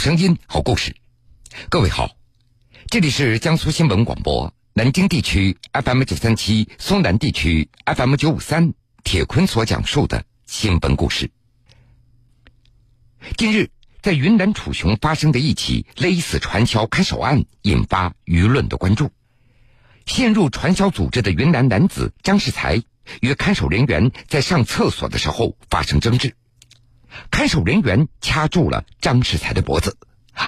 声音，好故事。各位好，这里是江苏新闻广播南京地区 FM 九三七，松南地区 FM 九五三。铁坤所讲述的新闻故事。近日，在云南楚雄发生的一起勒死传销看守案引发舆论的关注。陷入传销组织的云南男子张世才与看守人员在上厕所的时候发生争执。看守人员掐住了张世才的脖子，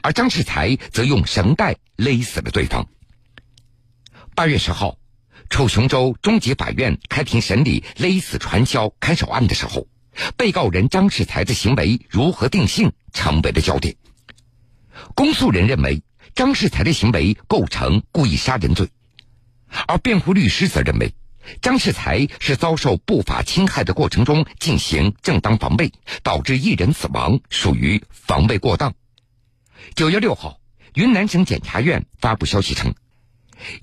而张世才则用绳带勒死了对方。八月十号，楚雄州中级法院开庭审理勒死传销看守案的时候，被告人张世才的行为如何定性成为了焦点。公诉人认为张世才的行为构成故意杀人罪，而辩护律师则认为。张世才是遭受不法侵害的过程中进行正当防卫，导致一人死亡，属于防卫过当。九月六号，云南省检察院发布消息称，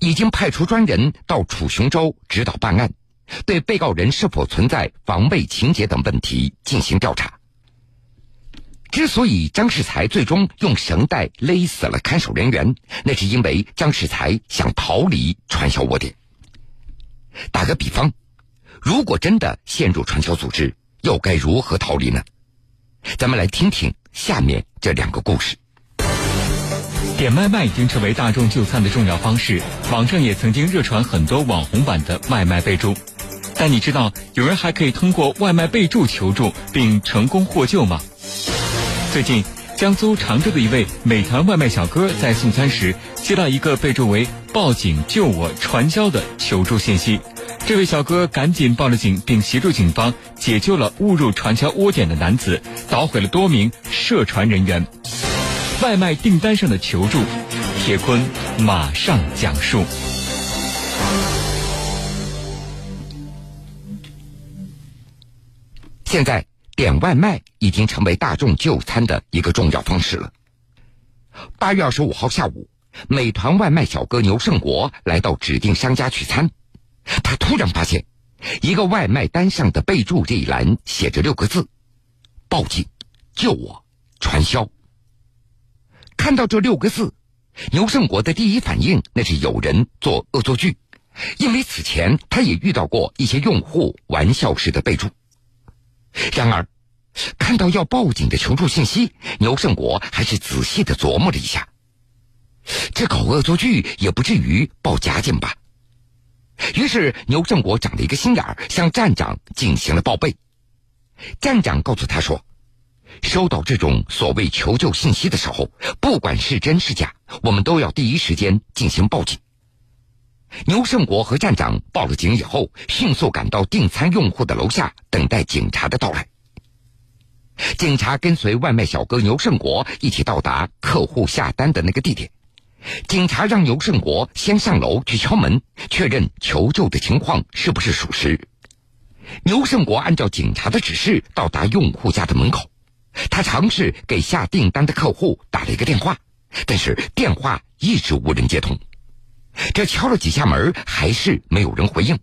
已经派出专人到楚雄州指导办案，对被告人是否存在防卫情节等问题进行调查。之所以张世才最终用绳带勒死了看守人员，那是因为张世才想逃离传销窝点。打个比方，如果真的陷入传销组织，又该如何逃离呢？咱们来听听下面这两个故事。点外卖已经成为大众就餐的重要方式，网上也曾经热传很多网红版的外卖备注。但你知道有人还可以通过外卖备注求助并成功获救吗？最近，江苏常州的一位美团外卖小哥在送餐时接到一个备注为。报警救我传销的求助信息，这位小哥赶紧报了警，并协助警方解救了误入传销窝点的男子，捣毁了多名涉传人员。外卖订单上的求助，铁坤马上讲述。现在点外卖已经成为大众就餐的一个重要方式了。八月二十五号下午。美团外卖小哥牛胜国来到指定商家取餐，他突然发现，一个外卖单上的备注这一栏写着六个字：“报警，救我，传销。”看到这六个字，牛胜国的第一反应那是有人做恶作剧，因为此前他也遇到过一些用户玩笑式的备注。然而，看到要报警的求助信息，牛胜国还是仔细的琢磨了一下。这搞恶作剧也不至于报假警吧？于是牛胜国长了一个心眼儿，向站长进行了报备。站长告诉他说：“收到这种所谓求救信息的时候，不管是真是假，我们都要第一时间进行报警。”牛胜国和站长报了警以后，迅速赶到订餐用户的楼下，等待警察的到来。警察跟随外卖小哥牛胜国一起到达客户下单的那个地点。警察让牛胜国先上楼去敲门，确认求救的情况是不是属实。牛胜国按照警察的指示到达用户家的门口，他尝试给下订单的客户打了一个电话，但是电话一直无人接通。这敲了几下门，还是没有人回应。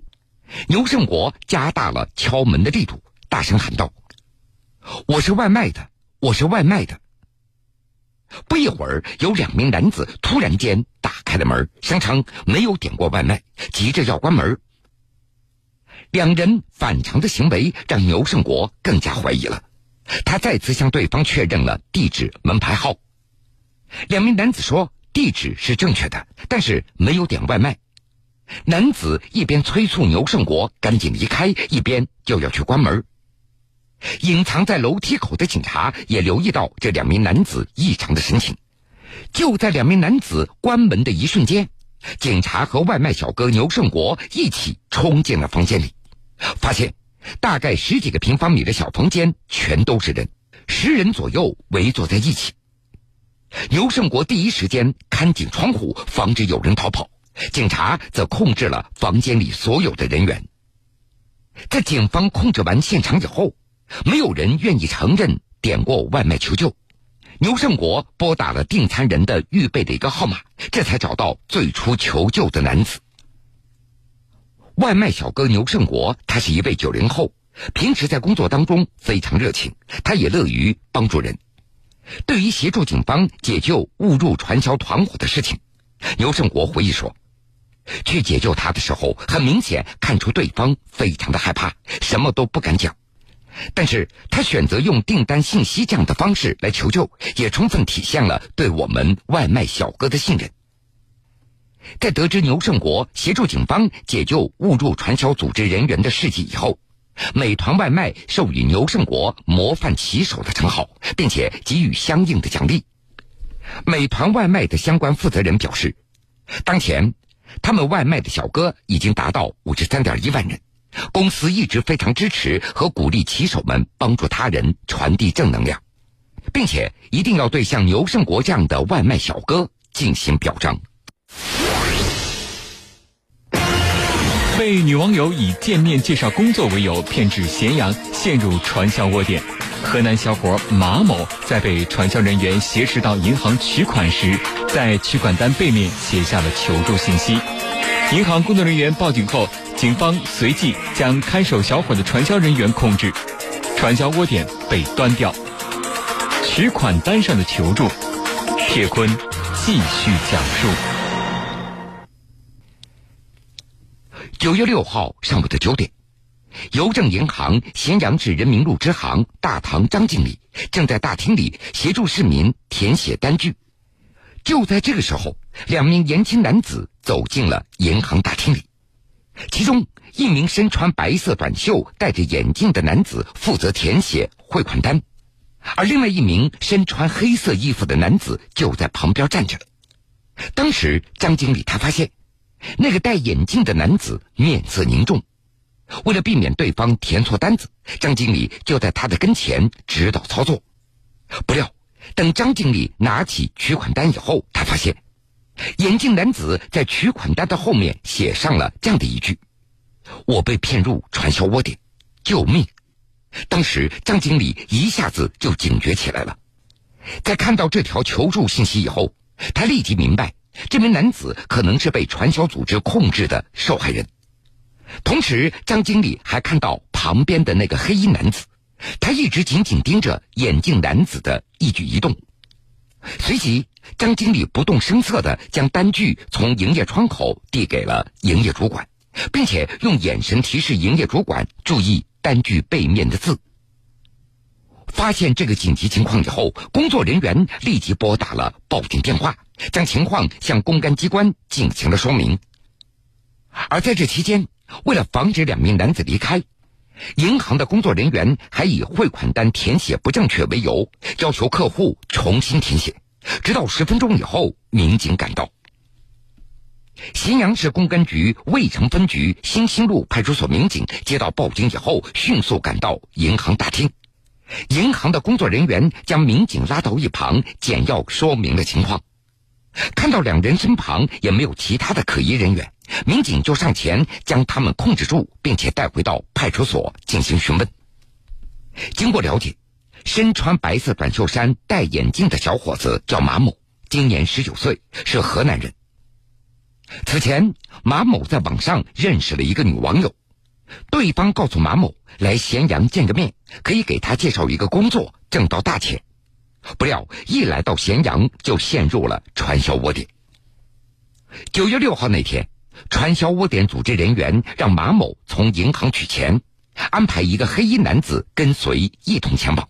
牛胜国加大了敲门的力度，大声喊道：“我是外卖的，我是外卖的。”不一会儿，有两名男子突然间打开了门，声称没有点过外卖，急着要关门。两人反常的行为让牛胜国更加怀疑了，他再次向对方确认了地址、门牌号。两名男子说地址是正确的，但是没有点外卖。男子一边催促牛胜国赶紧离开，一边就要去关门。隐藏在楼梯口的警察也留意到这两名男子异常的神情。就在两名男子关门的一瞬间，警察和外卖小哥牛胜国一起冲进了房间里，发现大概十几个平方米的小房间全都是人，十人左右围坐在一起。牛胜国第一时间看紧窗户，防止有人逃跑；警察则控制了房间里所有的人员。在警方控制完现场以后。没有人愿意承认点过外卖求救。牛胜国拨打了订餐人的预备的一个号码，这才找到最初求救的男子。外卖小哥牛胜国，他是一位九零后，平时在工作当中非常热情，他也乐于帮助人。对于协助警方解救误入传销团伙的事情，牛胜国回忆说：“去解救他的时候，很明显看出对方非常的害怕，什么都不敢讲。但是他选择用订单信息这样的方式来求救，也充分体现了对我们外卖小哥的信任。”在得知牛胜国协助警方解救误入传销组织人员的事迹以后，美团外卖授予牛胜国“模范骑手”的称号，并且给予相应的奖励。美团外卖的相关负责人表示，当前他们外卖的小哥已经达到五十三点一万人，公司一直非常支持和鼓励骑手们帮助他人，传递正能量，并且一定要对像牛胜国这样的外卖小哥进行表彰。被女网友以见面介绍工作为由骗至咸阳，陷入传销窝点。河南小伙马某在被传销人员挟持到银行取款时，在取款单背面写下了求助信息。银行工作人员报警后，警方随即将看守小伙的传销人员控制，传销窝点被端掉。取款单上的求助，铁坤继续讲述。九月六号上午的九点，邮政银行咸阳市人民路支行大堂张经理正在大厅里协助市民填写单据。就在这个时候，两名年轻男子走进了银行大厅里，其中一名身穿白色短袖、戴着眼镜的男子负责填写汇款单，而另外一名身穿黑色衣服的男子就在旁边站着。当时，张经理他发现。那个戴眼镜的男子面色凝重，为了避免对方填错单子，张经理就在他的跟前指导操作。不料，等张经理拿起取款单以后，他发现眼镜男子在取款单的后面写上了这样的一句：“我被骗入传销窝点，救命！”当时，张经理一下子就警觉起来了。在看到这条求助信息以后，他立即明白。这名男子可能是被传销组织控制的受害人。同时，张经理还看到旁边的那个黑衣男子，他一直紧紧盯着眼镜男子的一举一动。随即，张经理不动声色地将单据从营业窗口递给了营业主管，并且用眼神提示营业主管注意单据背面的字。发现这个紧急情况以后，工作人员立即拨打了报警电话。将情况向公安机关进行了说明，而在这期间，为了防止两名男子离开，银行的工作人员还以汇款单填写不正确为由，要求客户重新填写。直到十分钟以后，民警赶到。咸阳市公安局渭城分局新兴路派出所民警接到报警以后，迅速赶到银行大厅。银行的工作人员将民警拉到一旁，简要说明了情况。看到两人身旁也没有其他的可疑人员，民警就上前将他们控制住，并且带回到派出所进行询问。经过了解，身穿白色短袖衫、戴眼镜的小伙子叫马某，今年十九岁，是河南人。此前，马某在网上认识了一个女网友，对方告诉马某来咸阳见个面，可以给他介绍一个工作，挣到大钱。不料一来到咸阳，就陷入了传销窝点。九月六号那天，传销窝点组织人员让马某从银行取钱，安排一个黑衣男子跟随一同前往。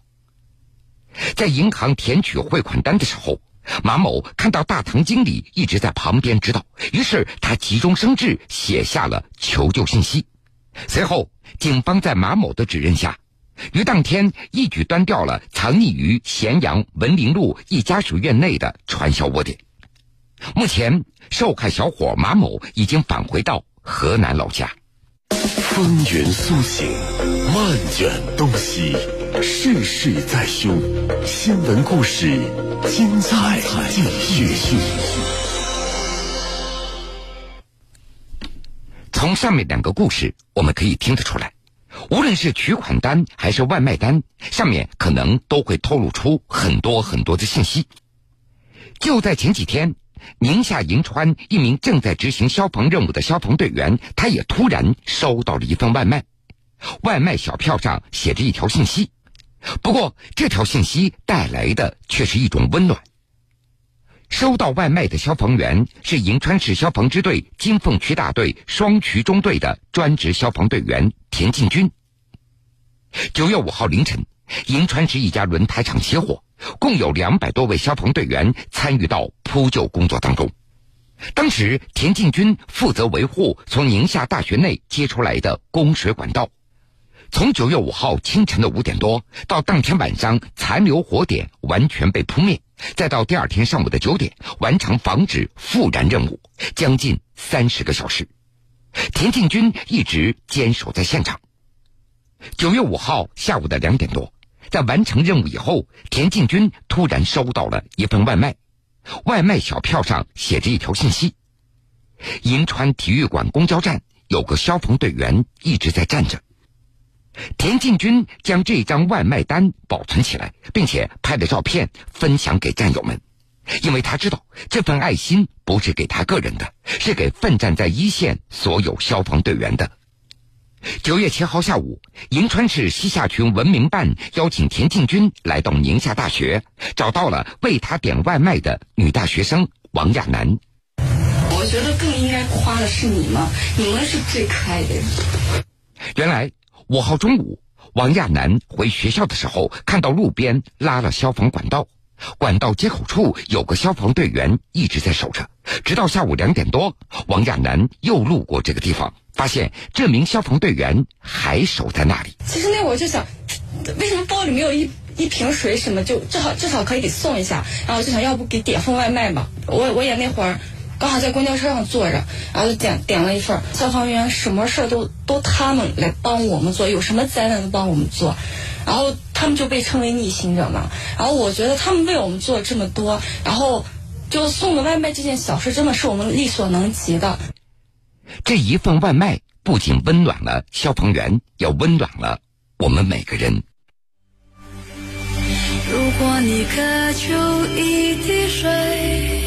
在银行填取汇款单的时候，马某看到大堂经理一直在旁边指导，于是他急中生智写下了求救信息。随后，警方在马某的指认下。于当天一举端掉了藏匿于咸阳文林路一家属院内的传销窝点。目前，受害小伙马某已经返回到河南老家。风云苏醒，漫卷东西，世事在胸。新闻故事，精彩继续。从上面两个故事，我们可以听得出来。无论是取款单还是外卖单，上面可能都会透露出很多很多的信息。就在前几天，宁夏银川一名正在执行消防任务的消防队员，他也突然收到了一份外卖。外卖小票上写着一条信息：不过，这条信息带来的却是一种温暖。收到外卖的消防员是银川市消防支队金凤区大队双渠中队的专职消防队员田进军。九月五号凌晨，银川市一家轮胎厂起火，共有两百多位消防队员参与到扑救工作当中。当时，田进军负责维护从宁夏大学内接出来的供水管道。从九月五号清晨的五点多到当天晚上残留火点完全被扑灭，再到第二天上午的九点完成防止复燃任务，将近三十个小时，田进军一直坚守在现场。九月五号下午的两点多，在完成任务以后，田进军突然收到了一份外卖，外卖小票上写着一条信息：银川体育馆公交站有个消防队员一直在站着。田进军将这张外卖单保存起来，并且拍了照片分享给战友们，因为他知道这份爱心不是给他个人的，是给奋战在一线所有消防队员的。九月七号下午，银川市西夏区文明办邀请田进军来到宁夏大学，找到了为他点外卖的女大学生王亚楠。我觉得更应该夸的是你们，你们是最可爱的人。原来。五号中午，王亚楠回学校的时候，看到路边拉了消防管道，管道接口处有个消防队员一直在守着。直到下午两点多，王亚楠又路过这个地方，发现这名消防队员还守在那里。其实那会儿就想，为什么包里没有一一瓶水什么，就至少至少可以给送一下。然后就想要不给点份外卖吧。我我也那会儿。刚好在公交车上坐着，然后就点点了一份。消防员什么事儿都都他们来帮我们做，有什么灾难都帮我们做，然后他们就被称为逆行者嘛。然后我觉得他们为我们做了这么多，然后就送个外卖这件小事，真的是我们力所能及的。这一份外卖不仅温暖了消防员，也温暖了我们每个人。如果你渴求一滴水。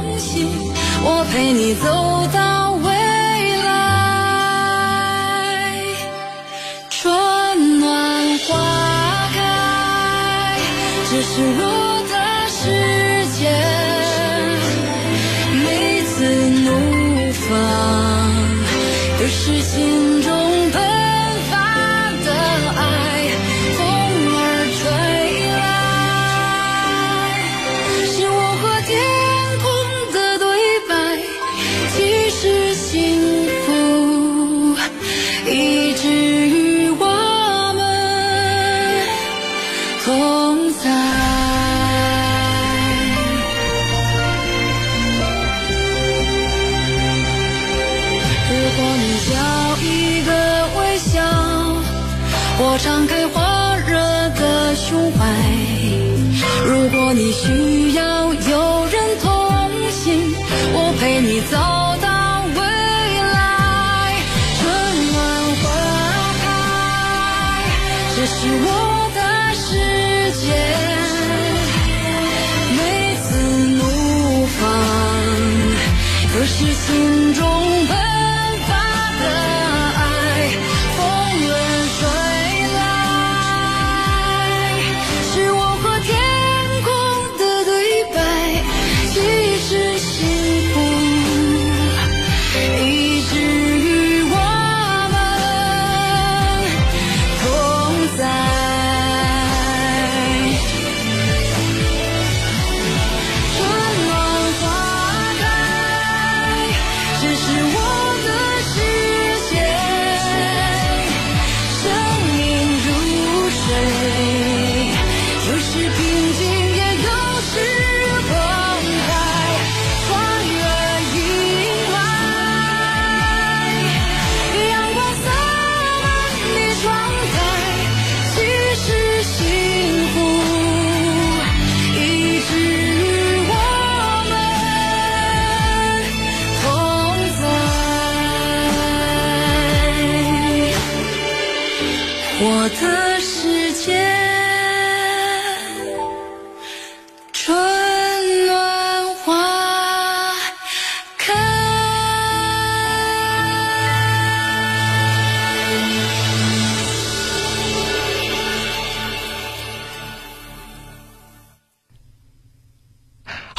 我陪你走到未来，春暖花开，这是我是我的世界。每次怒放，都是心中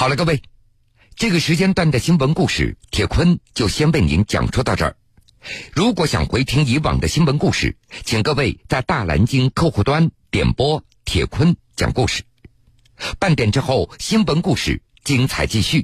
好了，各位，这个时间段的新闻故事，铁坤就先为您讲述到这儿。如果想回听以往的新闻故事，请各位在大蓝鲸客户端点播铁坤讲故事。半点之后，新闻故事精彩继续。